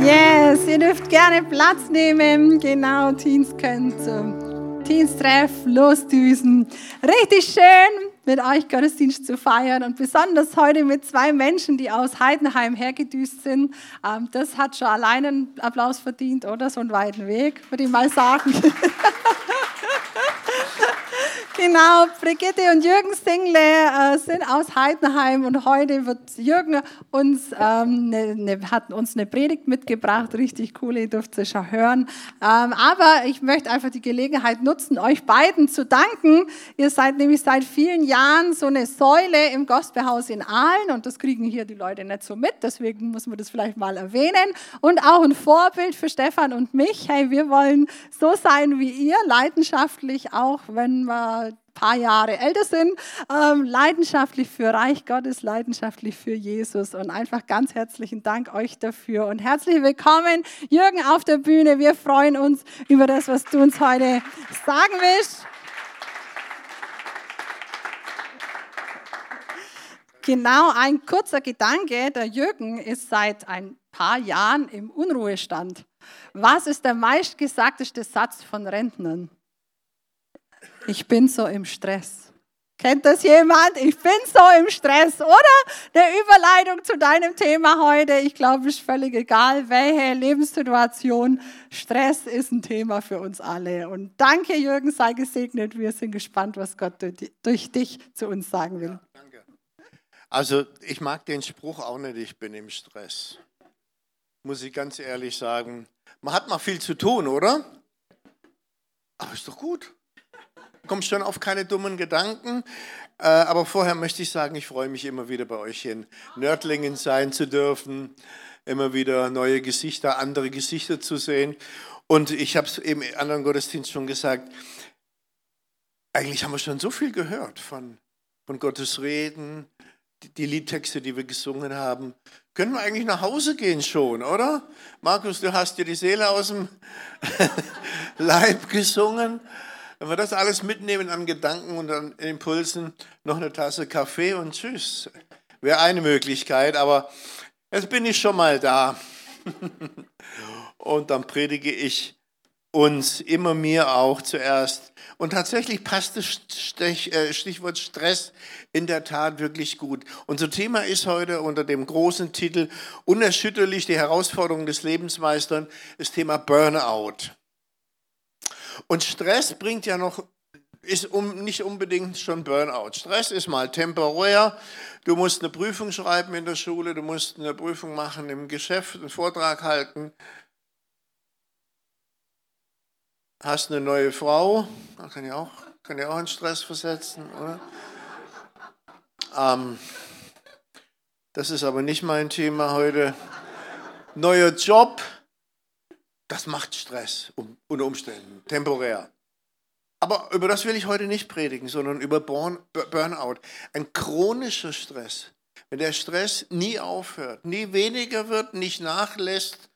Yes, ihr dürft gerne Platz nehmen. Genau, Teens können zum Teens-Treff losdüsen. Richtig schön, mit euch Gottesdienst zu feiern und besonders heute mit zwei Menschen, die aus Heidenheim hergedüst sind. Ähm, das hat schon alleine einen Applaus verdient, oder? So einen weiten Weg, würde ich mal sagen. Genau, Brigitte und Jürgen Single äh, sind aus Heidenheim und heute wird Jürgen uns, ähm, ne, ne, hat uns eine Predigt mitgebracht, richtig cool, ihr dürft sie schon hören. Ähm, aber ich möchte einfach die Gelegenheit nutzen, euch beiden zu danken. Ihr seid nämlich seit vielen Jahren so eine Säule im Gospelhaus in Aalen und das kriegen hier die Leute nicht so mit, deswegen muss man das vielleicht mal erwähnen. Und auch ein Vorbild für Stefan und mich. Hey, wir wollen so sein wie ihr, leidenschaftlich, auch wenn wir paar Jahre älter sind, ähm, leidenschaftlich für Reich Gottes, leidenschaftlich für Jesus und einfach ganz herzlichen Dank euch dafür und herzlich willkommen, Jürgen auf der Bühne. Wir freuen uns über das, was du uns heute sagen willst. Genau, ein kurzer Gedanke. Der Jürgen ist seit ein paar Jahren im Unruhestand. Was ist der meistgesagteste Satz von Rentnern? Ich bin so im Stress. Kennt das jemand? Ich bin so im Stress, oder? Eine Überleitung zu deinem Thema heute. Ich glaube, es ist völlig egal, welche Lebenssituation. Stress ist ein Thema für uns alle. Und danke, Jürgen, sei gesegnet. Wir sind gespannt, was Gott durch dich zu uns sagen will. Ja, danke. Also, ich mag den Spruch auch nicht, ich bin im Stress. Muss ich ganz ehrlich sagen. Man hat mal viel zu tun, oder? Aber ist doch gut kommst schon auf keine dummen Gedanken. Äh, aber vorher möchte ich sagen, ich freue mich immer wieder bei euch in Nördlingen sein zu dürfen, immer wieder neue Gesichter, andere Gesichter zu sehen. Und ich habe es im anderen Gottesdienst schon gesagt, eigentlich haben wir schon so viel gehört von, von Gottes Reden, die Liedtexte, die wir gesungen haben. Können wir eigentlich nach Hause gehen schon, oder? Markus, du hast dir die Seele aus dem Leib gesungen. Wenn wir das alles mitnehmen an Gedanken und an Impulsen, noch eine Tasse Kaffee und tschüss. Wäre eine Möglichkeit, aber jetzt bin ich schon mal da. und dann predige ich uns, immer mir auch zuerst. Und tatsächlich passt das äh, Stichwort Stress in der Tat wirklich gut. Unser Thema ist heute unter dem großen Titel Unerschütterlich die Herausforderungen des Lebens meistern, das Thema Burnout. Und Stress bringt ja noch, ist um, nicht unbedingt schon Burnout. Stress ist mal temporär. Du musst eine Prüfung schreiben in der Schule, du musst eine Prüfung machen im Geschäft, einen Vortrag halten. Hast eine neue Frau, kann ja auch, kann ja auch in Stress versetzen, oder? Ähm, das ist aber nicht mein Thema heute. Neuer Job, das macht Stress unter Umständen, temporär. Aber über das will ich heute nicht predigen, sondern über Burnout. Ein chronischer Stress. Wenn der Stress nie aufhört, nie weniger wird, nicht nachlässt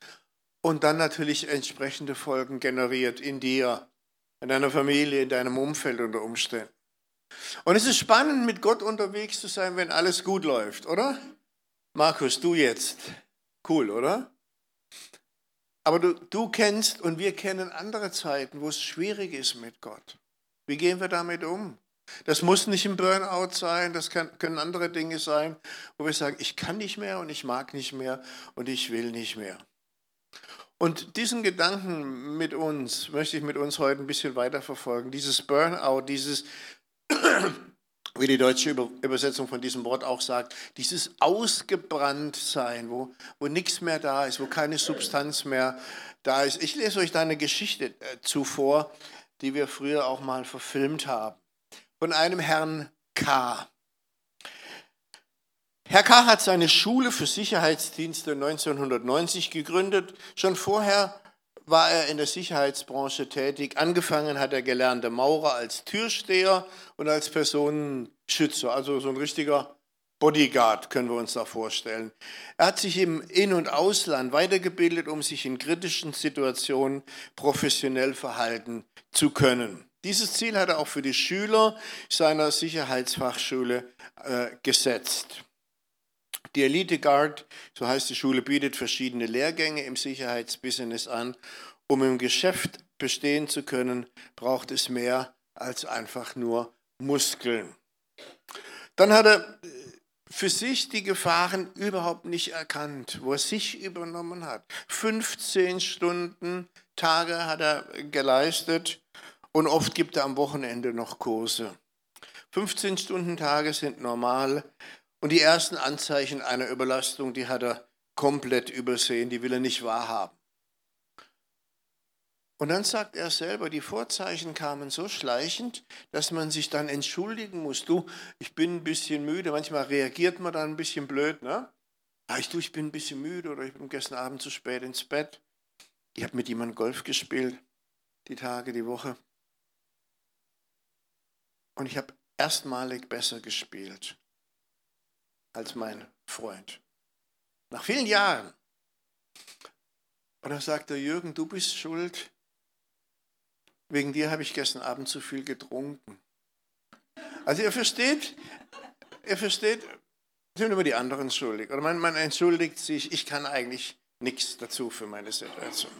und dann natürlich entsprechende Folgen generiert in dir, in deiner Familie, in deinem Umfeld unter Umständen. Und es ist spannend, mit Gott unterwegs zu sein, wenn alles gut läuft, oder? Markus, du jetzt. Cool, oder? Aber du, du kennst und wir kennen andere Zeiten, wo es schwierig ist mit Gott. Wie gehen wir damit um? Das muss nicht ein Burnout sein, das kann, können andere Dinge sein, wo wir sagen, ich kann nicht mehr und ich mag nicht mehr und ich will nicht mehr. Und diesen Gedanken mit uns möchte ich mit uns heute ein bisschen weiterverfolgen. Dieses Burnout, dieses wie die deutsche Übersetzung von diesem Wort auch sagt, dieses Ausgebranntsein, wo, wo nichts mehr da ist, wo keine Substanz mehr da ist. Ich lese euch da eine Geschichte äh, zuvor, die wir früher auch mal verfilmt haben, von einem Herrn K. Herr K. hat seine Schule für Sicherheitsdienste 1990 gegründet. Schon vorher war er in der Sicherheitsbranche tätig. Angefangen hat er gelernte Maurer als Türsteher und als Personenschützer, also so ein richtiger Bodyguard können wir uns da vorstellen. Er hat sich im In- und Ausland weitergebildet, um sich in kritischen Situationen professionell verhalten zu können. Dieses Ziel hat er auch für die Schüler seiner Sicherheitsfachschule äh, gesetzt. Die Elite Guard, so heißt die Schule, bietet verschiedene Lehrgänge im Sicherheitsbusiness an. Um im Geschäft bestehen zu können, braucht es mehr als einfach nur Muskeln. Dann hat er für sich die Gefahren überhaupt nicht erkannt, wo er sich übernommen hat. 15 Stunden, Tage hat er geleistet und oft gibt er am Wochenende noch Kurse. 15 Stunden Tage sind normal und die ersten Anzeichen einer Überlastung, die hat er komplett übersehen, die will er nicht wahrhaben. Und dann sagt er selber, die Vorzeichen kamen so schleichend, dass man sich dann entschuldigen muss. Du, ich bin ein bisschen müde. Manchmal reagiert man dann ein bisschen blöd, ne? Ah, ich, du, ich bin ein bisschen müde oder ich bin gestern Abend zu spät ins Bett. Ich habe mit jemandem Golf gespielt, die Tage, die Woche. Und ich habe erstmalig besser gespielt als mein Freund. Nach vielen Jahren. Und dann sagt er, Jürgen, du bist schuld, wegen dir habe ich gestern Abend zu viel getrunken. Also ihr versteht, ihr versteht, sind immer die anderen schuldig. Oder man, man entschuldigt sich, ich kann eigentlich nichts dazu für meine Situation.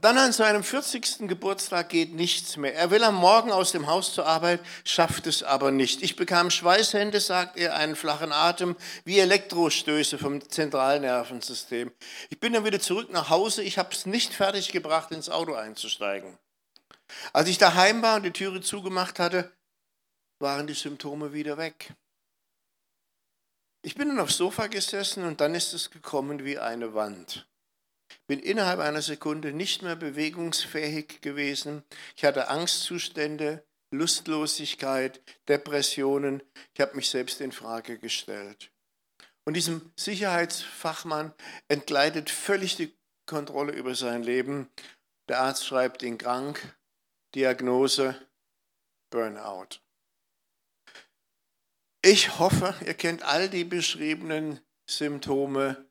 Dann an seinem 40. Geburtstag geht nichts mehr. Er will am Morgen aus dem Haus zur Arbeit, schafft es aber nicht. Ich bekam Schweißhände, sagt er, einen flachen Atem, wie Elektrostöße vom Zentralnervensystem. Ich bin dann wieder zurück nach Hause. Ich habe es nicht fertig gebracht, ins Auto einzusteigen. Als ich daheim war und die Türe zugemacht hatte, waren die Symptome wieder weg. Ich bin dann aufs Sofa gesessen und dann ist es gekommen wie eine Wand bin innerhalb einer Sekunde nicht mehr bewegungsfähig gewesen. Ich hatte Angstzustände, Lustlosigkeit, Depressionen. Ich habe mich selbst in Frage gestellt. Und diesem Sicherheitsfachmann entgleitet völlig die Kontrolle über sein Leben. Der Arzt schreibt ihn krank. Diagnose Burnout. Ich hoffe, ihr kennt all die beschriebenen Symptome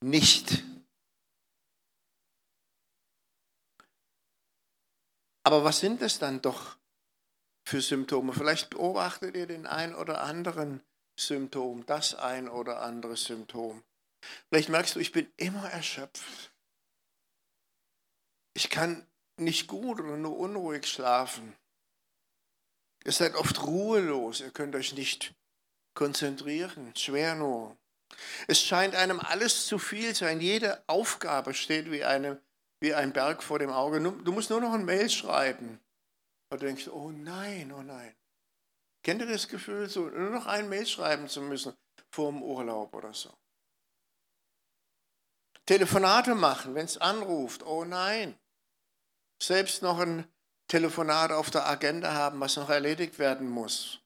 nicht. Aber was sind es dann doch für Symptome? Vielleicht beobachtet ihr den ein oder anderen Symptom, das ein oder andere Symptom. Vielleicht merkst du, ich bin immer erschöpft. Ich kann nicht gut oder nur unruhig schlafen. Ihr seid oft ruhelos, ihr könnt euch nicht konzentrieren, schwer nur. Es scheint einem alles zu viel sein. Jede Aufgabe steht wie eine wie ein Berg vor dem Auge. Du musst nur noch ein Mail schreiben. Und du denkst, oh nein, oh nein. Kennt ihr das Gefühl, so nur noch ein Mail schreiben zu müssen vor dem Urlaub oder so? Telefonate machen, wenn es anruft, oh nein. Selbst noch ein Telefonat auf der Agenda haben, was noch erledigt werden muss.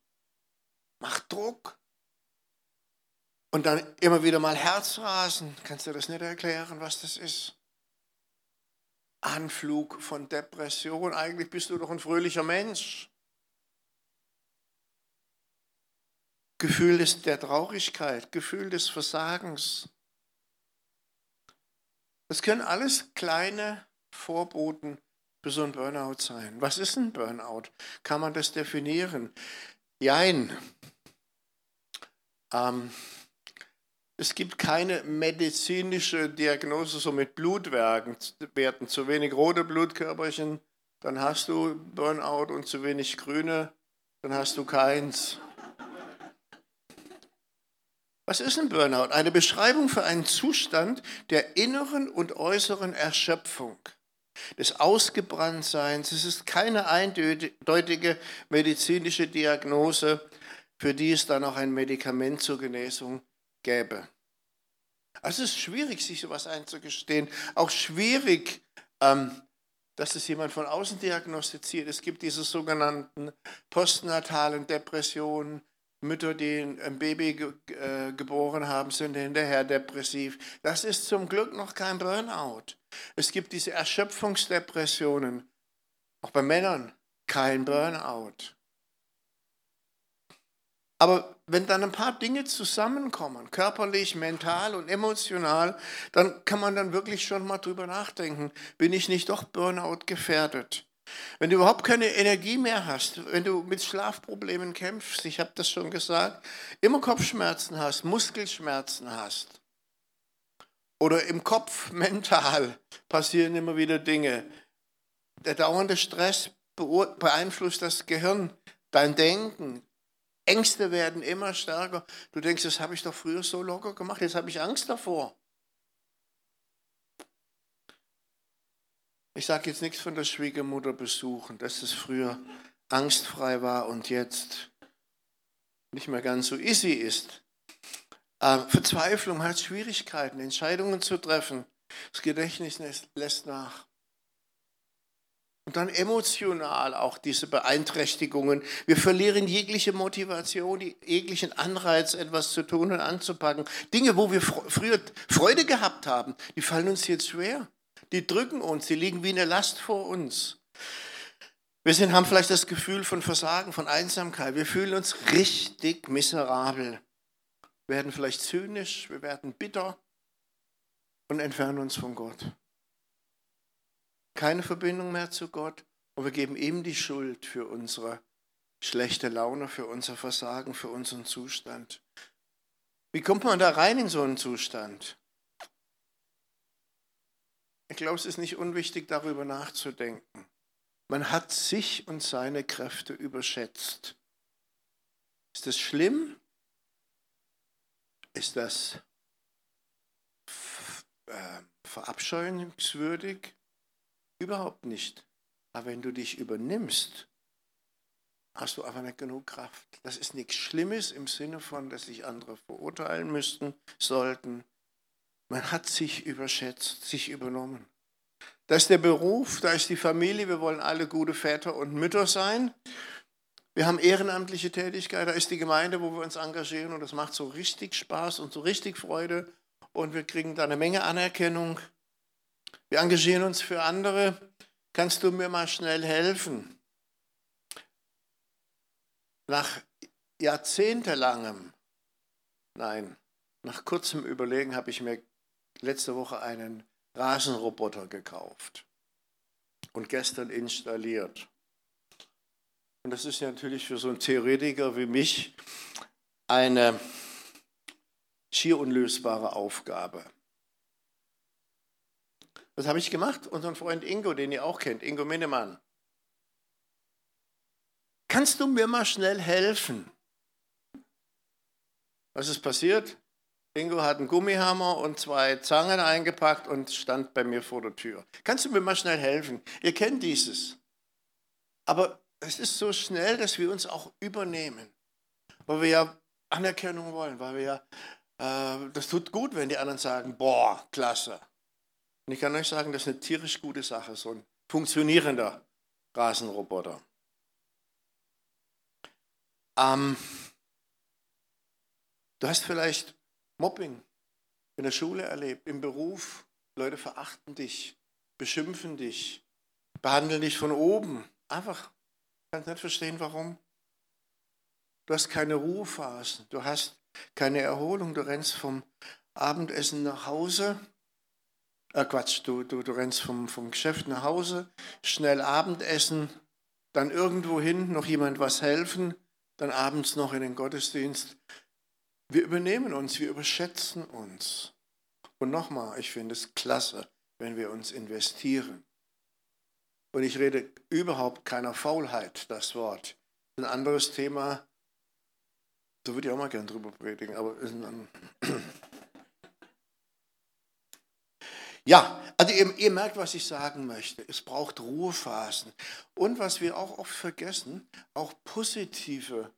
Macht Druck. Und dann immer wieder mal Herzrasen. Kannst du das nicht erklären, was das ist? Anflug von Depression. Eigentlich bist du doch ein fröhlicher Mensch. Gefühl der Traurigkeit, Gefühl des Versagens. Das können alles kleine Vorboten für so ein Burnout sein. Was ist ein Burnout? Kann man das definieren? Jein. Ähm, es gibt keine medizinische Diagnose so mit Blutwerten, zu wenig rote Blutkörperchen, dann hast du Burnout und zu wenig grüne, dann hast du keins. Was ist ein Burnout? Eine Beschreibung für einen Zustand der inneren und äußeren Erschöpfung, des Ausgebranntseins. Es ist keine eindeutige medizinische Diagnose, für die es dann auch ein Medikament zur Genesung gäbe. Also es ist schwierig, sich sowas einzugestehen. Auch schwierig, ähm, dass es jemand von außen diagnostiziert. Es gibt diese sogenannten postnatalen Depressionen. Mütter, die ein Baby ge äh, geboren haben, sind hinterher depressiv. Das ist zum Glück noch kein Burnout. Es gibt diese Erschöpfungsdepressionen. Auch bei Männern kein Burnout. Aber wenn dann ein paar Dinge zusammenkommen, körperlich, mental und emotional, dann kann man dann wirklich schon mal drüber nachdenken, bin ich nicht doch Burnout gefährdet? Wenn du überhaupt keine Energie mehr hast, wenn du mit Schlafproblemen kämpfst, ich habe das schon gesagt, immer Kopfschmerzen hast, Muskelschmerzen hast oder im Kopf mental passieren immer wieder Dinge. Der dauernde Stress beeinflusst das Gehirn, dein Denken. Ängste werden immer stärker. Du denkst, das habe ich doch früher so locker gemacht, jetzt habe ich Angst davor. Ich sage jetzt nichts von der Schwiegermutter besuchen, dass es früher angstfrei war und jetzt nicht mehr ganz so easy ist. Äh, Verzweiflung hat Schwierigkeiten, Entscheidungen zu treffen. Das Gedächtnis lässt nach. Und dann emotional auch diese Beeinträchtigungen. Wir verlieren jegliche Motivation, jeglichen Anreiz, etwas zu tun und anzupacken. Dinge, wo wir früher Freude gehabt haben, die fallen uns jetzt schwer. Die drücken uns, die liegen wie eine Last vor uns. Wir sind, haben vielleicht das Gefühl von Versagen, von Einsamkeit. Wir fühlen uns richtig miserabel. Wir werden vielleicht zynisch, wir werden bitter und entfernen uns von Gott. Keine Verbindung mehr zu Gott und wir geben ihm die Schuld für unsere schlechte Laune, für unser Versagen, für unseren Zustand. Wie kommt man da rein in so einen Zustand? Ich glaube, es ist nicht unwichtig, darüber nachzudenken. Man hat sich und seine Kräfte überschätzt. Ist das schlimm? Ist das äh, verabscheuungswürdig? Überhaupt nicht. Aber wenn du dich übernimmst, hast du einfach nicht genug Kraft. Das ist nichts Schlimmes im Sinne von, dass sich andere verurteilen müssten, sollten. Man hat sich überschätzt, sich übernommen. Da ist der Beruf, da ist die Familie, wir wollen alle gute Väter und Mütter sein. Wir haben ehrenamtliche Tätigkeit, da ist die Gemeinde, wo wir uns engagieren und das macht so richtig Spaß und so richtig Freude und wir kriegen da eine Menge Anerkennung. Wir engagieren uns für andere. Kannst du mir mal schnell helfen? Nach jahrzehntelangem, nein, nach kurzem Überlegen habe ich mir letzte Woche einen Rasenroboter gekauft und gestern installiert. Und das ist natürlich für so einen Theoretiker wie mich eine schier unlösbare Aufgabe. Was habe ich gemacht? Unseren Freund Ingo, den ihr auch kennt, Ingo Minnemann. Kannst du mir mal schnell helfen? Was ist passiert? Ingo hat einen Gummihammer und zwei Zangen eingepackt und stand bei mir vor der Tür. Kannst du mir mal schnell helfen? Ihr kennt dieses. Aber es ist so schnell, dass wir uns auch übernehmen, weil wir ja Anerkennung wollen, weil wir ja, äh, das tut gut, wenn die anderen sagen, boah, klasse. Und ich kann euch sagen, das ist eine tierisch gute Sache, so ein funktionierender Rasenroboter. Ähm, du hast vielleicht Mobbing in der Schule erlebt, im Beruf. Leute verachten dich, beschimpfen dich, behandeln dich von oben. Einfach, kannst nicht verstehen, warum. Du hast keine Ruhephasen, du hast keine Erholung, du rennst vom Abendessen nach Hause. Äh Quatsch, du, du, du rennst vom, vom Geschäft nach Hause, schnell Abendessen, dann irgendwo hin noch jemand was helfen, dann abends noch in den Gottesdienst. Wir übernehmen uns, wir überschätzen uns. Und nochmal, ich finde es klasse, wenn wir uns investieren. Und ich rede überhaupt keiner Faulheit, das Wort. Ein anderes Thema, da würde ich auch mal gerne drüber predigen, aber Ja, also ihr, ihr, merkt, was ich sagen möchte. Es braucht Ruhephasen. Und was wir auch oft vergessen, auch positive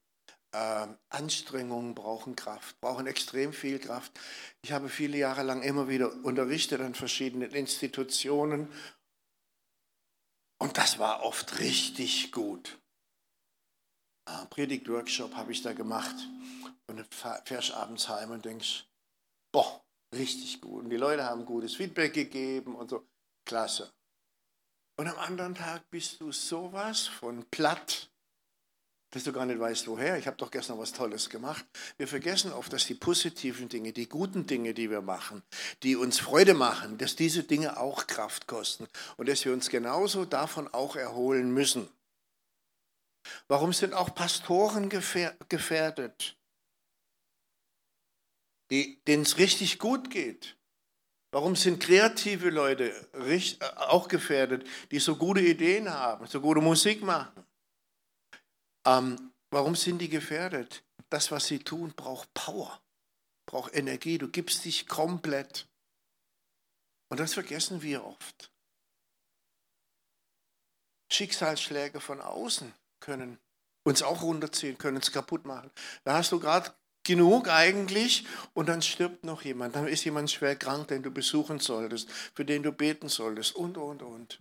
äh, Anstrengungen brauchen Kraft, brauchen extrem viel Kraft. Ich habe viele Jahre lang immer wieder unterrichtet an verschiedenen Institutionen und das war oft richtig gut. Äh, Predigt-Workshop habe ich da gemacht und fährst abends heim und denkst, boah, richtig gut. Und die Leute haben gutes Feedback gegeben und so, klasse. Und am anderen Tag bist du sowas von platt dass du gar nicht weißt, woher. Ich habe doch gestern was Tolles gemacht. Wir vergessen oft, dass die positiven Dinge, die guten Dinge, die wir machen, die uns Freude machen, dass diese Dinge auch Kraft kosten und dass wir uns genauso davon auch erholen müssen. Warum sind auch Pastoren gefährdet, denen es richtig gut geht? Warum sind kreative Leute äh, auch gefährdet, die so gute Ideen haben, so gute Musik machen? Ähm, warum sind die gefährdet? Das, was sie tun, braucht Power, braucht Energie. Du gibst dich komplett. Und das vergessen wir oft. Schicksalsschläge von außen können uns auch runterziehen, können uns kaputt machen. Da hast du gerade genug eigentlich und dann stirbt noch jemand. Dann ist jemand schwer krank, den du besuchen solltest, für den du beten solltest und, und, und.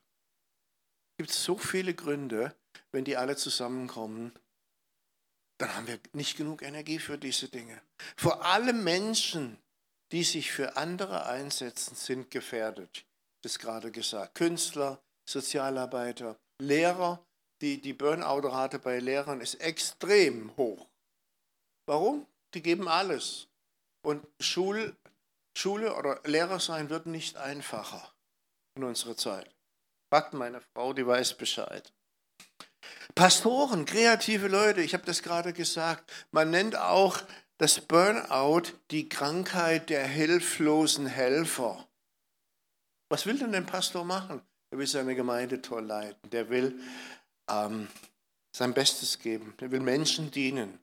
Es gibt so viele Gründe, wenn die alle zusammenkommen, dann haben wir nicht genug Energie für diese Dinge. Vor allem Menschen, die sich für andere einsetzen, sind gefährdet. Das gerade gesagt. Künstler, Sozialarbeiter, Lehrer. Die, die Burnout-Rate bei Lehrern ist extrem hoch. Warum? Die geben alles. Und Schul, Schule oder Lehrer sein wird nicht einfacher in unserer Zeit. Fragt meine Frau, die weiß Bescheid. Pastoren, kreative Leute, ich habe das gerade gesagt, man nennt auch das Burnout die Krankheit der hilflosen Helfer. Was will denn ein Pastor machen? Er will seine Gemeinde toll leiten, der will ähm, sein Bestes geben, der will Menschen dienen.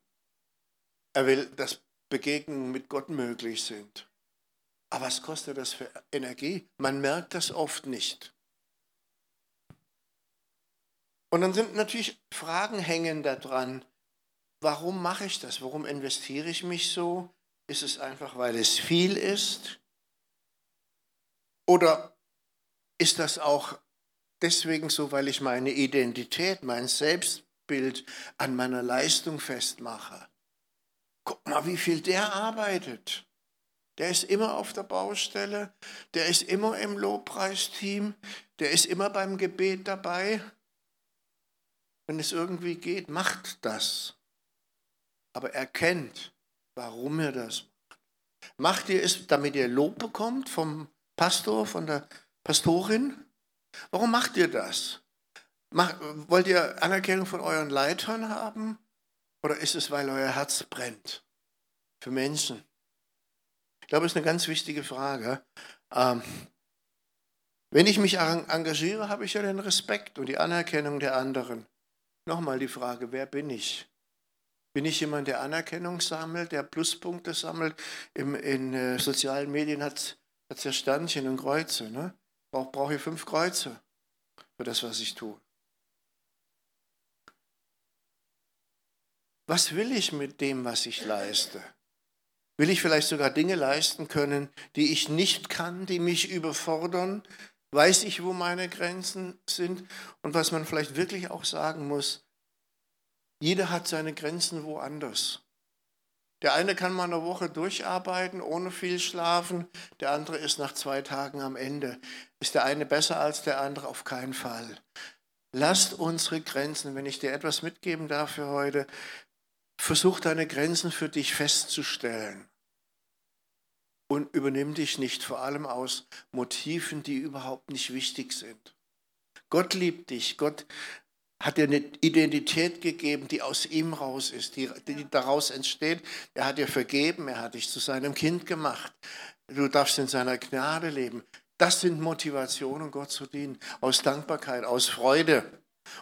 Er will, dass Begegnungen mit Gott möglich sind. Aber was kostet das für Energie? Man merkt das oft nicht. Und dann sind natürlich Fragen hängen da dran. Warum mache ich das? Warum investiere ich mich so? Ist es einfach, weil es viel ist? Oder ist das auch deswegen so, weil ich meine Identität, mein Selbstbild an meiner Leistung festmache? Guck mal, wie viel der arbeitet. Der ist immer auf der Baustelle, der ist immer im Lobpreisteam, der ist immer beim Gebet dabei. Wenn es irgendwie geht, macht das. Aber erkennt, warum er das macht. Macht ihr es, damit ihr Lob bekommt vom Pastor, von der Pastorin? Warum macht ihr das? Macht, wollt ihr Anerkennung von euren Leitern haben? Oder ist es, weil euer Herz brennt für Menschen? Ich glaube, das ist eine ganz wichtige Frage. Ähm, wenn ich mich engagiere, habe ich ja den Respekt und die Anerkennung der anderen. Nochmal die Frage, wer bin ich? Bin ich jemand, der Anerkennung sammelt, der Pluspunkte sammelt? Im, in äh, sozialen Medien hat es ja Sternchen und Kreuze. Ne? Brauche brauch ich fünf Kreuze für das, was ich tue. Was will ich mit dem, was ich leiste? Will ich vielleicht sogar Dinge leisten können, die ich nicht kann, die mich überfordern? Weiß ich, wo meine Grenzen sind? Und was man vielleicht wirklich auch sagen muss, jeder hat seine Grenzen woanders. Der eine kann mal eine Woche durcharbeiten, ohne viel schlafen, der andere ist nach zwei Tagen am Ende. Ist der eine besser als der andere? Auf keinen Fall. Lasst unsere Grenzen, wenn ich dir etwas mitgeben darf für heute, Versuch deine Grenzen für dich festzustellen. Und übernimm dich nicht vor allem aus Motiven, die überhaupt nicht wichtig sind. Gott liebt dich. Gott hat dir eine Identität gegeben, die aus ihm raus ist, die, die daraus entsteht. Er hat dir vergeben, er hat dich zu seinem Kind gemacht. Du darfst in seiner Gnade leben. Das sind Motivationen, Gott zu dienen. Aus Dankbarkeit, aus Freude.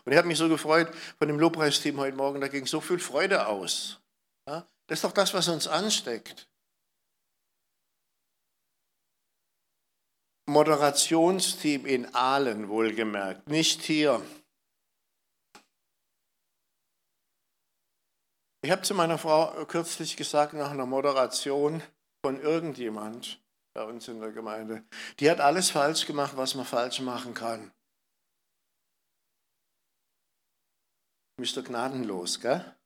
Und ich habe mich so gefreut von dem Lobpreisteam heute Morgen, da ging so viel Freude aus. Ja, das ist doch das, was uns ansteckt. Moderationsteam in Aalen wohlgemerkt, nicht hier. Ich habe zu meiner Frau kürzlich gesagt, nach einer Moderation von irgendjemand bei uns in der Gemeinde, die hat alles falsch gemacht, was man falsch machen kann. Mr. Gnadenlos, gell?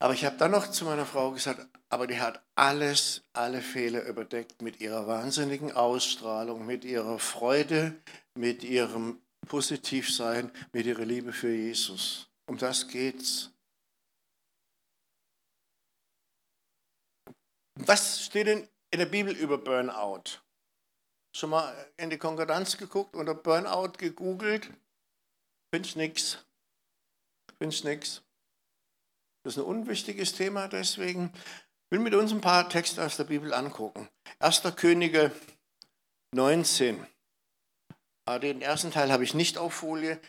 Aber ich habe dann noch zu meiner Frau gesagt, aber die hat alles, alle Fehler überdeckt mit ihrer wahnsinnigen Ausstrahlung, mit ihrer Freude, mit ihrem Positivsein, mit ihrer Liebe für Jesus. Um das geht's. Was steht denn in der Bibel über Burnout? Schon mal in die Konkordanz geguckt oder Burnout gegoogelt? Findest nix. Findest nix. Das ist ein unwichtiges Thema, deswegen will mit uns ein paar Texte aus der Bibel angucken. 1. Könige 19. Ah, den ersten Teil habe ich nicht auf Folie.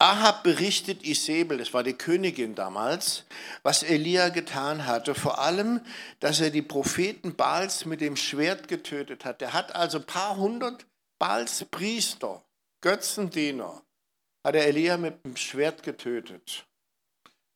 Ahab berichtet Isabel, das war die Königin damals, was Elia getan hatte. Vor allem, dass er die Propheten Baals mit dem Schwert getötet hat. Er hat also ein paar hundert Baals Priester, Götzendiener, hat er Elia mit dem Schwert getötet.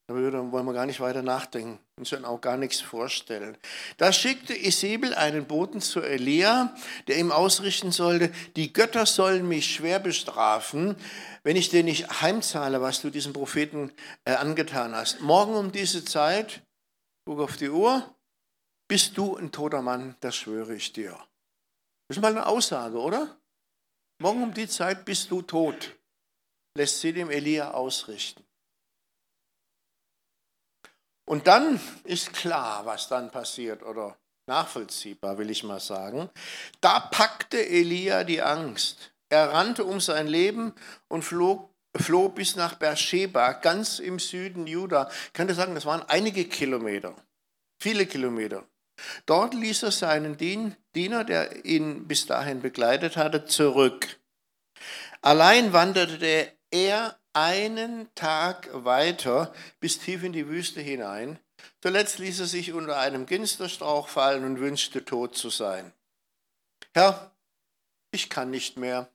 Darüber wollen wir gar nicht weiter nachdenken und schon auch gar nichts vorstellen. Da schickte Isabel einen Boten zu Elia, der ihm ausrichten sollte, die Götter sollen mich schwer bestrafen, wenn ich dir nicht heimzahle, was du diesem Propheten äh, angetan hast. Morgen um diese Zeit, guck auf die Uhr, bist du ein toter Mann, das schwöre ich dir. Das ist mal eine Aussage, oder? Morgen um die Zeit bist du tot, lässt sie dem Elia ausrichten. Und dann ist klar, was dann passiert oder nachvollziehbar, will ich mal sagen. Da packte Elia die Angst. Er rannte um sein Leben und flog, floh bis nach Beersheba, ganz im Süden Juda. Ich könnte sagen, das waren einige Kilometer, viele Kilometer. Dort ließ er seinen Diener, der ihn bis dahin begleitet hatte, zurück. Allein wanderte er einen Tag weiter bis tief in die Wüste hinein. Zuletzt ließ er sich unter einem Ginsterstrauch fallen und wünschte tot zu sein. Herr, ich kann nicht mehr,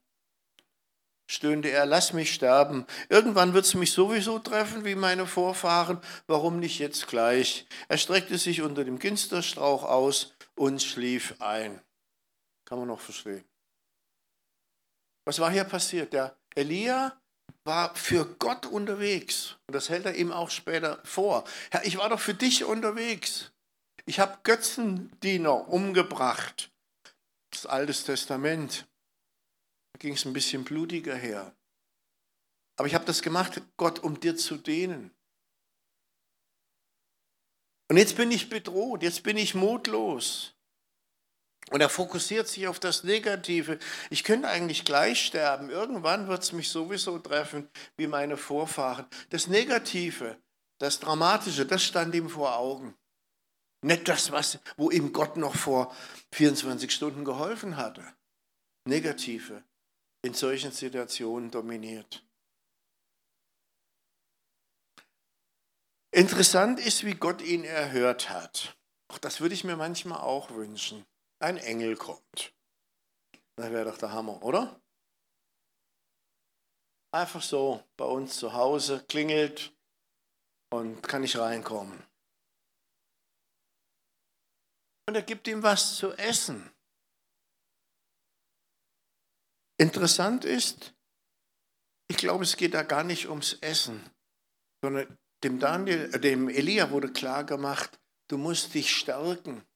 stöhnte er, lass mich sterben. Irgendwann wird es mich sowieso treffen wie meine Vorfahren, warum nicht jetzt gleich? Er streckte sich unter dem Ginsterstrauch aus und schlief ein. Kann man noch verstehen. Was war hier passiert? Der Elia war für Gott unterwegs. Und das hält er ihm auch später vor. Herr, ich war doch für dich unterwegs. Ich habe Götzendiener umgebracht. Das Altes Testament. Da ging es ein bisschen blutiger her. Aber ich habe das gemacht, Gott, um dir zu dienen. Und jetzt bin ich bedroht, jetzt bin ich mutlos. Und er fokussiert sich auf das Negative. Ich könnte eigentlich gleich sterben. Irgendwann wird es mich sowieso treffen wie meine Vorfahren. Das Negative, das Dramatische, das stand ihm vor Augen. Nicht das, was, wo ihm Gott noch vor 24 Stunden geholfen hatte. Negative in solchen Situationen dominiert. Interessant ist, wie Gott ihn erhört hat. Auch das würde ich mir manchmal auch wünschen ein Engel kommt. Das wäre doch der Hammer, oder? Einfach so bei uns zu Hause klingelt und kann ich reinkommen. Und er gibt ihm was zu essen. Interessant ist, ich glaube, es geht da gar nicht ums Essen, sondern dem Daniel, äh, dem Elia wurde klar gemacht, du musst dich stärken.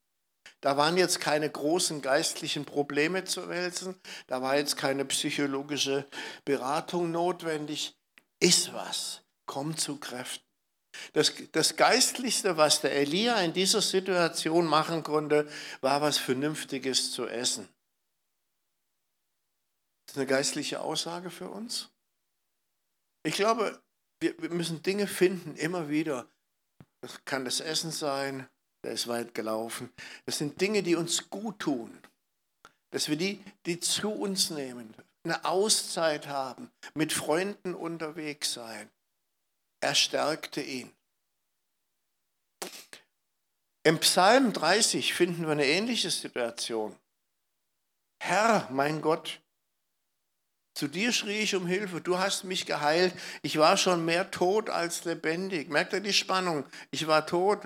Da waren jetzt keine großen geistlichen Probleme zu wälzen, da war jetzt keine psychologische Beratung notwendig. Ist was, komm zu Kräften. Das, das Geistlichste, was der Elia in dieser Situation machen konnte, war was Vernünftiges zu essen. Das ist eine geistliche Aussage für uns. Ich glaube, wir, wir müssen Dinge finden, immer wieder. Das kann das Essen sein, der ist weit gelaufen. Das sind Dinge, die uns gut tun. Dass wir die, die zu uns nehmen, eine Auszeit haben, mit Freunden unterwegs sein. Er stärkte ihn. Im Psalm 30 finden wir eine ähnliche Situation. Herr, mein Gott, zu dir schrie ich um Hilfe, du hast mich geheilt. Ich war schon mehr tot als lebendig. Merkt ihr die Spannung? Ich war tot,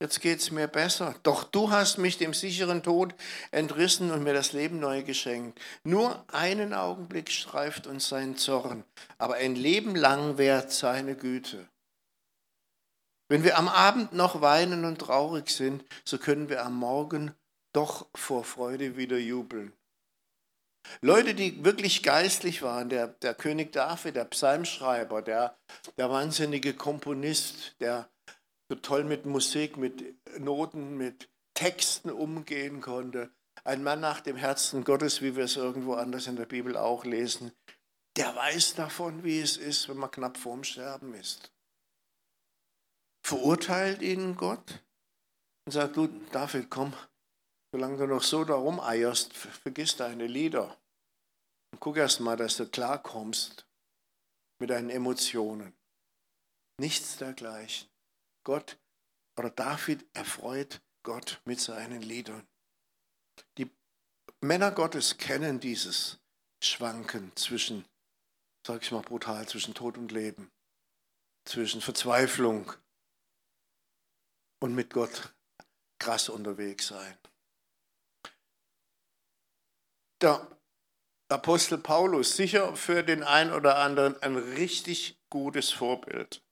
jetzt geht es mir besser. Doch du hast mich dem sicheren Tod entrissen und mir das Leben neu geschenkt. Nur einen Augenblick streift uns sein Zorn, aber ein Leben lang währt seine Güte. Wenn wir am Abend noch weinen und traurig sind, so können wir am Morgen doch vor Freude wieder jubeln. Leute, die wirklich geistlich waren, der, der König David, der Psalmschreiber, der, der wahnsinnige Komponist, der so toll mit Musik, mit Noten, mit Texten umgehen konnte. Ein Mann nach dem Herzen Gottes, wie wir es irgendwo anders in der Bibel auch lesen, der weiß davon, wie es ist, wenn man knapp vorm Sterben ist. Verurteilt ihn Gott und sagt, du David, komm, solange du noch so darum eierst, vergiss deine Lieder. Und guck erst mal, dass du klarkommst mit deinen Emotionen. Nichts dergleichen. Gott oder David erfreut Gott mit seinen Liedern. Die Männer Gottes kennen dieses Schwanken zwischen, sag ich mal brutal, zwischen Tod und Leben, zwischen Verzweiflung und mit Gott krass unterwegs sein. Der Apostel Paulus, sicher für den einen oder anderen ein richtig gutes Vorbild.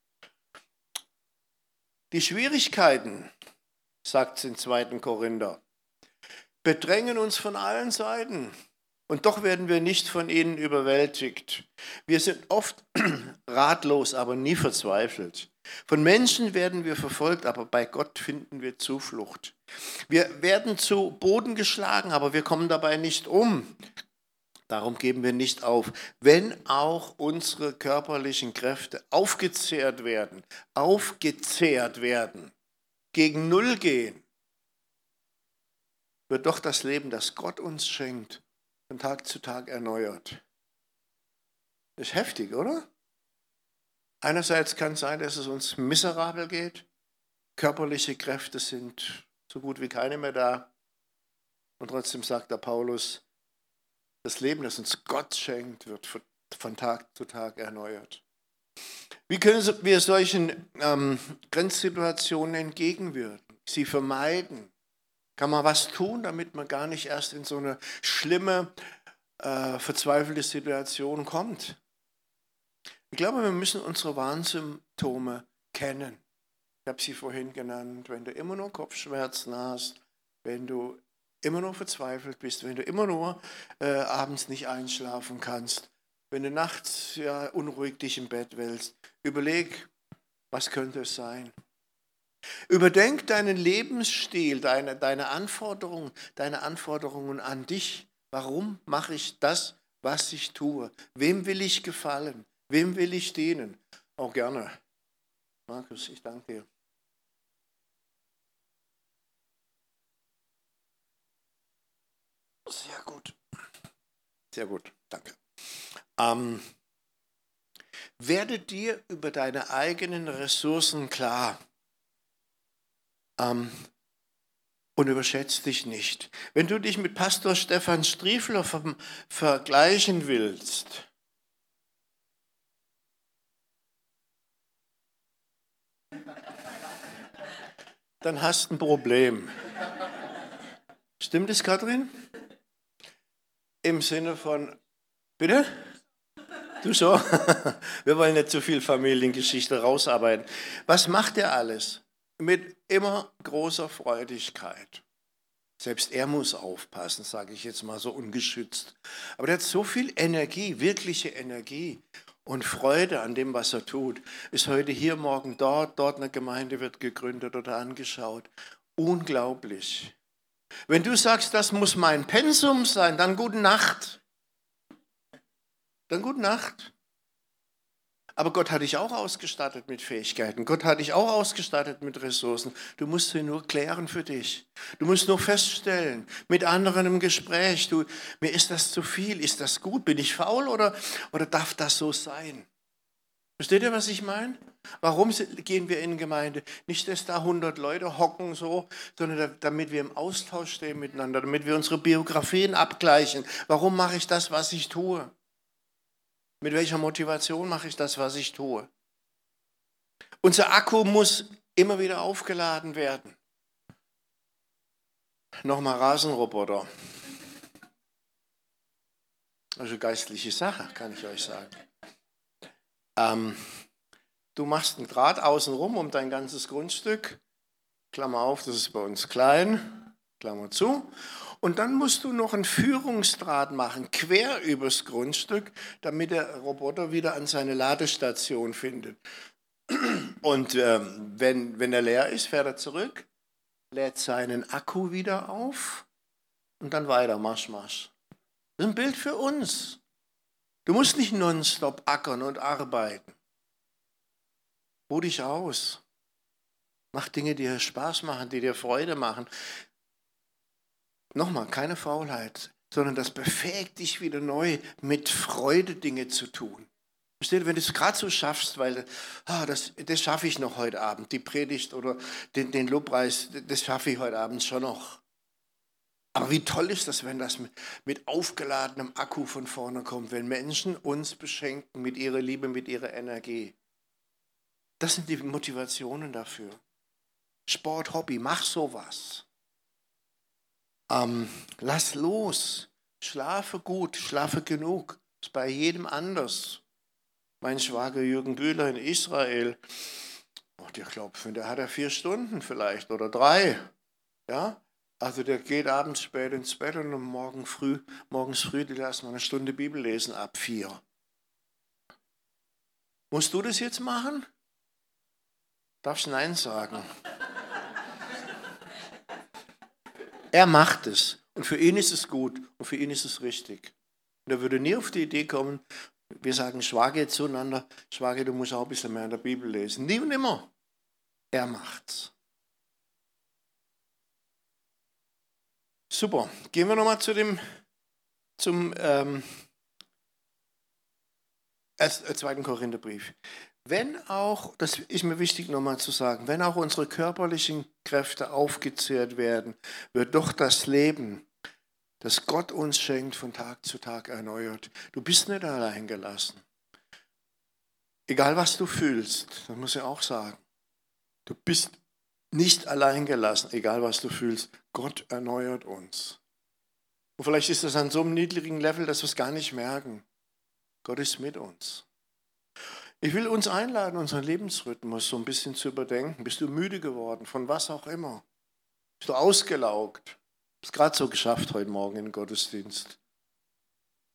Die Schwierigkeiten, sagt es in 2. Korinther, bedrängen uns von allen Seiten. Und doch werden wir nicht von ihnen überwältigt. Wir sind oft ratlos, aber nie verzweifelt. Von Menschen werden wir verfolgt, aber bei Gott finden wir Zuflucht. Wir werden zu Boden geschlagen, aber wir kommen dabei nicht um. Darum geben wir nicht auf, wenn auch unsere körperlichen Kräfte aufgezehrt werden, aufgezehrt werden, gegen Null gehen, wird doch das Leben, das Gott uns schenkt, von Tag zu Tag erneuert. Ist heftig, oder? Einerseits kann es sein, dass es uns miserabel geht, körperliche Kräfte sind so gut wie keine mehr da. Und trotzdem sagt der Paulus, das Leben, das uns Gott schenkt, wird von Tag zu Tag erneuert. Wie können wir solchen ähm, Grenzsituationen entgegenwirken, sie vermeiden? Kann man was tun, damit man gar nicht erst in so eine schlimme, äh, verzweifelte Situation kommt? Ich glaube, wir müssen unsere Warnsymptome kennen. Ich habe sie vorhin genannt. Wenn du immer nur Kopfschmerzen hast, wenn du immer nur verzweifelt bist, wenn du immer nur äh, abends nicht einschlafen kannst, wenn du nachts ja, unruhig dich im Bett wälzt, überleg, was könnte es sein? Überdenk deinen Lebensstil, deine, deine Anforderungen, deine Anforderungen an dich. Warum mache ich das, was ich tue? Wem will ich gefallen? Wem will ich dienen? Auch gerne. Markus, ich danke dir. Sehr gut. Sehr gut, danke. Ähm, werde dir über deine eigenen Ressourcen klar ähm, und überschätze dich nicht. Wenn du dich mit Pastor Stefan Striefler vergleichen willst, dann hast du ein Problem. Stimmt es, Kathrin? Im Sinne von, bitte? Du so? Wir wollen nicht zu viel Familiengeschichte rausarbeiten. Was macht er alles? Mit immer großer Freudigkeit. Selbst er muss aufpassen, sage ich jetzt mal so ungeschützt. Aber er hat so viel Energie, wirkliche Energie und Freude an dem, was er tut. Ist heute hier, morgen dort, dort eine Gemeinde wird gegründet oder angeschaut. Unglaublich. Wenn du sagst, das muss mein Pensum sein, dann gute Nacht. Dann gute Nacht. Aber Gott hat dich auch ausgestattet mit Fähigkeiten. Gott hat dich auch ausgestattet mit Ressourcen. Du musst sie nur klären für dich. Du musst nur feststellen, mit anderen im Gespräch, du, mir ist das zu viel, ist das gut, bin ich faul oder, oder darf das so sein? Versteht ihr, was ich meine? Warum gehen wir in Gemeinde? Nicht, dass da 100 Leute hocken so, sondern damit wir im Austausch stehen miteinander, damit wir unsere Biografien abgleichen. Warum mache ich das, was ich tue? Mit welcher Motivation mache ich das, was ich tue? Unser Akku muss immer wieder aufgeladen werden. Nochmal Rasenroboter. Also geistliche Sache, kann ich euch sagen. Ähm, du machst einen Draht außenrum um dein ganzes Grundstück. Klammer auf, das ist bei uns klein. Klammer zu. Und dann musst du noch einen Führungsdraht machen, quer übers Grundstück, damit der Roboter wieder an seine Ladestation findet. Und ähm, wenn, wenn er leer ist, fährt er zurück, lädt seinen Akku wieder auf und dann weiter, Marsch, Marsch. Das ist ein Bild für uns. Du musst nicht nonstop ackern und arbeiten. Ruh dich aus. Mach Dinge, die dir Spaß machen, die dir Freude machen. Nochmal, keine Faulheit, sondern das befähigt dich wieder neu, mit Freude Dinge zu tun. Versteht, wenn du es gerade so schaffst, weil ah, das, das schaffe ich noch heute Abend, die Predigt oder den, den Lobpreis, das schaffe ich heute Abend schon noch. Aber wie toll ist das, wenn das mit, aufgeladenem Akku von vorne kommt, wenn Menschen uns beschenken mit ihrer Liebe, mit ihrer Energie. Das sind die Motivationen dafür. Sport, Hobby, mach sowas. Ähm, lass los. Schlafe gut, schlafe genug. Ist bei jedem anders. Mein Schwager Jürgen Bühler in Israel, oh, glaube, der hat er vier Stunden vielleicht oder drei. Ja, also der geht abends spät ins Bett und morgen früh, morgens früh, die lassen wir eine Stunde Bibel lesen ab vier. Musst du das jetzt machen? Darfst Nein sagen? Er macht es. Und für ihn ist es gut und für ihn ist es richtig. Und er würde nie auf die Idee kommen, wir sagen Schwager zueinander, Schwager, du musst auch ein bisschen mehr in der Bibel lesen. Nie und immer. Er macht's. Super. Gehen wir nochmal zu dem, zum ähm, äh, zweiten Korintherbrief. Wenn auch, das ist mir wichtig nochmal zu sagen, wenn auch unsere körperlichen Kräfte aufgezehrt werden, wird doch das Leben, das Gott uns schenkt, von Tag zu Tag erneuert. Du bist nicht allein gelassen. Egal was du fühlst, das muss ich auch sagen. Du bist nicht allein gelassen, egal was du fühlst. Gott erneuert uns. Und vielleicht ist das an so einem niedrigen Level, dass wir es gar nicht merken. Gott ist mit uns. Ich will uns einladen, unseren Lebensrhythmus so ein bisschen zu überdenken. Bist du müde geworden, von was auch immer? Bist du ausgelaugt? Es gerade so geschafft heute Morgen im Gottesdienst,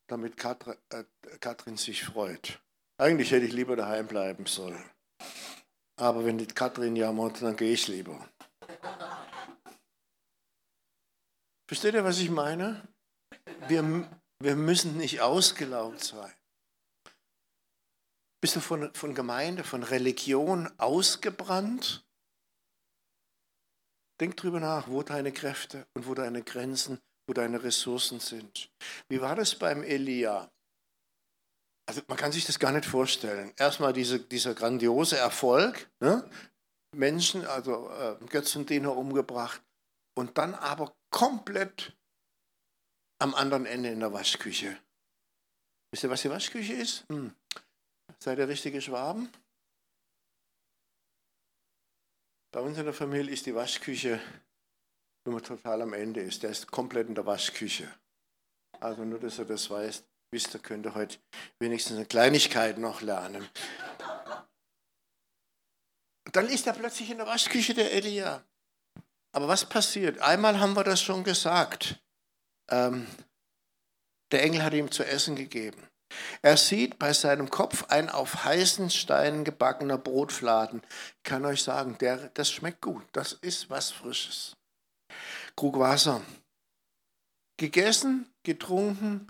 damit Katrin, äh, Katrin sich freut. Eigentlich hätte ich lieber daheim bleiben sollen. Aber wenn die Katrin jammert, dann gehe ich lieber. Versteht ihr, was ich meine? Wir, wir müssen nicht ausgelaugt sein. Bist du von, von Gemeinde, von Religion ausgebrannt? Denk drüber nach, wo deine Kräfte und wo deine Grenzen, wo deine Ressourcen sind. Wie war das beim Elia? Also man kann sich das gar nicht vorstellen. Erstmal diese, dieser grandiose Erfolg, ne? Menschen, also äh, Götzendiener umgebracht und dann aber komplett am anderen Ende in der Waschküche. Wisst ihr, was die Waschküche ist? Hm. Seid ihr richtige Schwaben? Bei uns in der Familie ist die Waschküche, wenn man total am Ende ist, der ist komplett in der Waschküche. Also nur, dass ihr das weißt, wisst ihr, könnt ihr heute wenigstens eine Kleinigkeit noch lernen. Dann ist er plötzlich in der Waschküche, der Elia. Aber was passiert? Einmal haben wir das schon gesagt. Ähm, der Engel hat ihm zu essen gegeben. Er sieht bei seinem Kopf ein auf heißen Steinen gebackener Brotfladen. Ich kann euch sagen, der, das schmeckt gut. Das ist was Frisches. Krug Wasser. Gegessen, getrunken,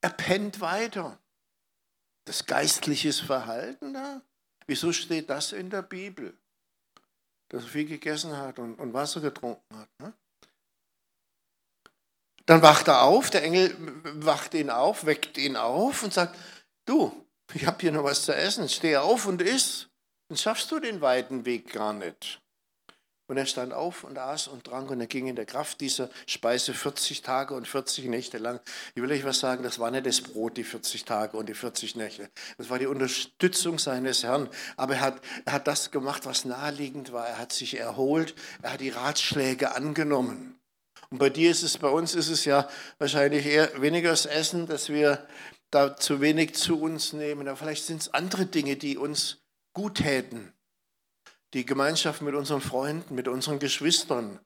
er pennt weiter. Das geistliche Verhalten da? Wieso steht das in der Bibel? Dass er viel gegessen hat und, und Wasser getrunken hat. Ne? Dann wacht er auf, der Engel wacht ihn auf, weckt ihn auf und sagt, du, ich habe hier noch was zu essen, steh auf und iss. Dann schaffst du den weiten Weg gar nicht. Und er stand auf und aß und trank und er ging in der Kraft dieser Speise 40 Tage und 40 Nächte lang. Ich will euch was sagen, das war nicht das Brot, die 40 Tage und die 40 Nächte. Das war die Unterstützung seines Herrn. Aber er hat, er hat das gemacht, was naheliegend war. Er hat sich erholt, er hat die Ratschläge angenommen. Und bei dir ist es, bei uns ist es ja wahrscheinlich eher weniger das Essen, dass wir da zu wenig zu uns nehmen. Aber vielleicht sind es andere Dinge, die uns gut täten. Die Gemeinschaft mit unseren Freunden, mit unseren Geschwistern.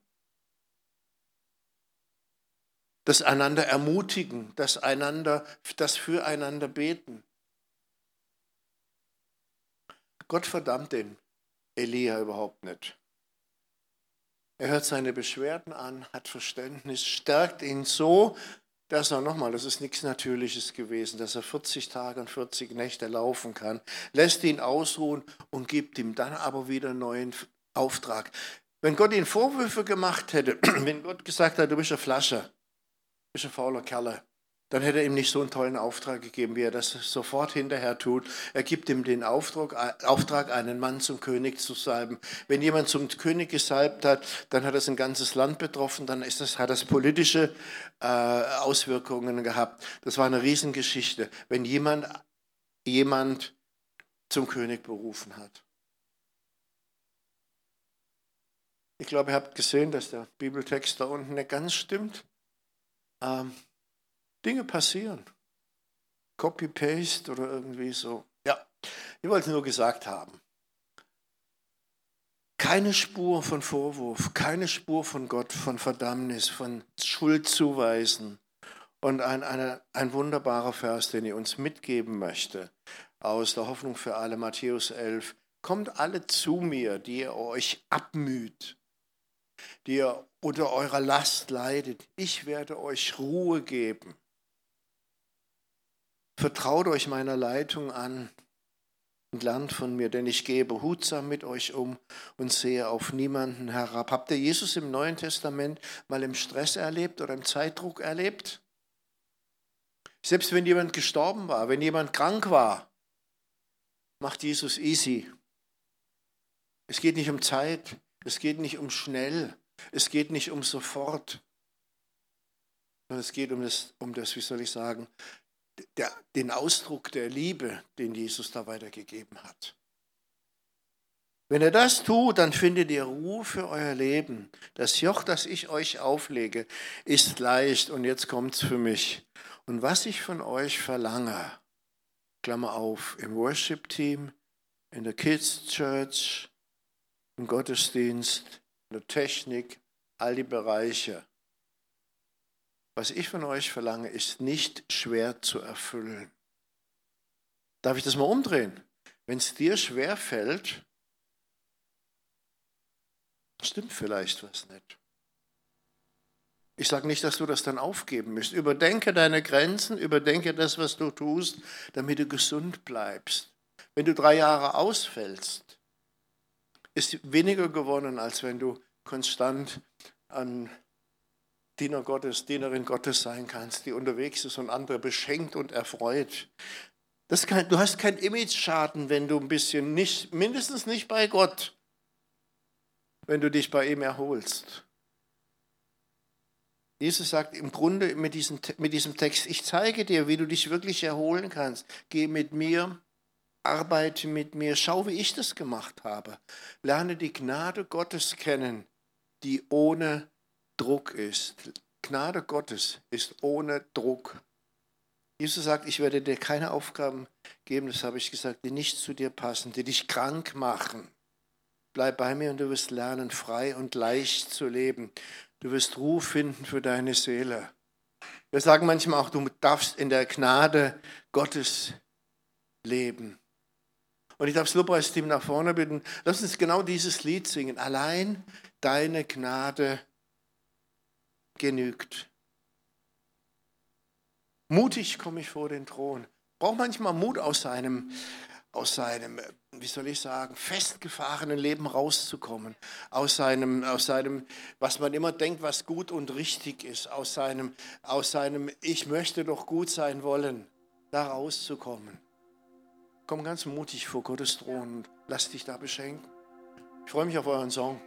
das einander ermutigen, das einander, das füreinander beten. Gott verdammt den Elia überhaupt nicht. Er hört seine Beschwerden an, hat Verständnis, stärkt ihn so, dass er nochmal, das ist nichts Natürliches gewesen, dass er 40 Tage und 40 Nächte laufen kann, lässt ihn ausruhen und gibt ihm dann aber wieder einen neuen Auftrag. Wenn Gott ihm Vorwürfe gemacht hätte, wenn Gott gesagt hat, du bist eine Flasche, du bist ein fauler Kerle, dann hätte er ihm nicht so einen tollen Auftrag gegeben, wie er das sofort hinterher tut. Er gibt ihm den Auftrag, Auftrag, einen Mann zum König zu salben. Wenn jemand zum König gesalbt hat, dann hat das ein ganzes Land betroffen, dann ist das, hat das politische äh, Auswirkungen gehabt. Das war eine Riesengeschichte, wenn jemand, jemand zum König berufen hat. Ich glaube, ihr habt gesehen, dass der Bibeltext da unten nicht ganz stimmt. Ähm, Dinge passieren. Copy-Paste oder irgendwie so. Ja, ich wollte nur gesagt haben. Keine Spur von Vorwurf, keine Spur von Gott, von Verdammnis, von Schuldzuweisen. Und ein, eine, ein wunderbarer Vers, den ich uns mitgeben möchte, aus der Hoffnung für alle, Matthäus 11. Kommt alle zu mir, die ihr euch abmüht, die ihr unter eurer Last leidet. Ich werde euch Ruhe geben. Vertraut euch meiner Leitung an und lernt von mir, denn ich gehe behutsam mit euch um und sehe auf niemanden herab. Habt ihr Jesus im Neuen Testament mal im Stress erlebt oder im Zeitdruck erlebt? Selbst wenn jemand gestorben war, wenn jemand krank war, macht Jesus easy. Es geht nicht um Zeit, es geht nicht um schnell, es geht nicht um sofort, sondern es geht um das, um das wie soll ich sagen, der, den Ausdruck der Liebe, den Jesus da weitergegeben hat. Wenn ihr das tut, dann findet ihr Ruhe für euer Leben. Das Joch, das ich euch auflege, ist leicht und jetzt kommt es für mich. Und was ich von euch verlange, Klammer auf, im Worship-Team, in der Kids Church, im Gottesdienst, in der Technik, all die Bereiche, was ich von euch verlange, ist nicht schwer zu erfüllen. Darf ich das mal umdrehen? Wenn es dir schwer fällt, stimmt vielleicht was nicht. Ich sage nicht, dass du das dann aufgeben musst. Überdenke deine Grenzen, überdenke das, was du tust, damit du gesund bleibst. Wenn du drei Jahre ausfällst, ist weniger gewonnen, als wenn du konstant an Diener Gottes, Dienerin Gottes sein kannst, die unterwegs ist und andere beschenkt und erfreut. Kann, du hast keinen Image-Schaden, wenn du ein bisschen nicht, mindestens nicht bei Gott, wenn du dich bei ihm erholst. Jesus sagt im Grunde mit diesem, mit diesem Text, ich zeige dir, wie du dich wirklich erholen kannst. Geh mit mir, arbeite mit mir, schau, wie ich das gemacht habe. Lerne die Gnade Gottes kennen, die ohne Druck ist. Gnade Gottes ist ohne Druck. Jesus sagt, ich werde dir keine Aufgaben geben, das habe ich gesagt, die nicht zu dir passen, die dich krank machen. Bleib bei mir und du wirst lernen, frei und leicht zu leben. Du wirst Ruhe finden für deine Seele. Wir sagen manchmal auch, du darfst in der Gnade Gottes leben. Und ich darf das Lobpreisteam nach vorne bitten. Lass uns genau dieses Lied singen. Allein deine Gnade genügt. Mutig komme ich vor den Thron. Braucht manchmal Mut aus seinem, aus seinem, wie soll ich sagen, festgefahrenen Leben rauszukommen. Aus seinem, aus seinem, was man immer denkt, was gut und richtig ist. Aus seinem, aus seinem, ich möchte doch gut sein wollen, da rauszukommen. Komm ganz mutig vor Gottes Thron und lass dich da beschenken. Ich freue mich auf euren Song.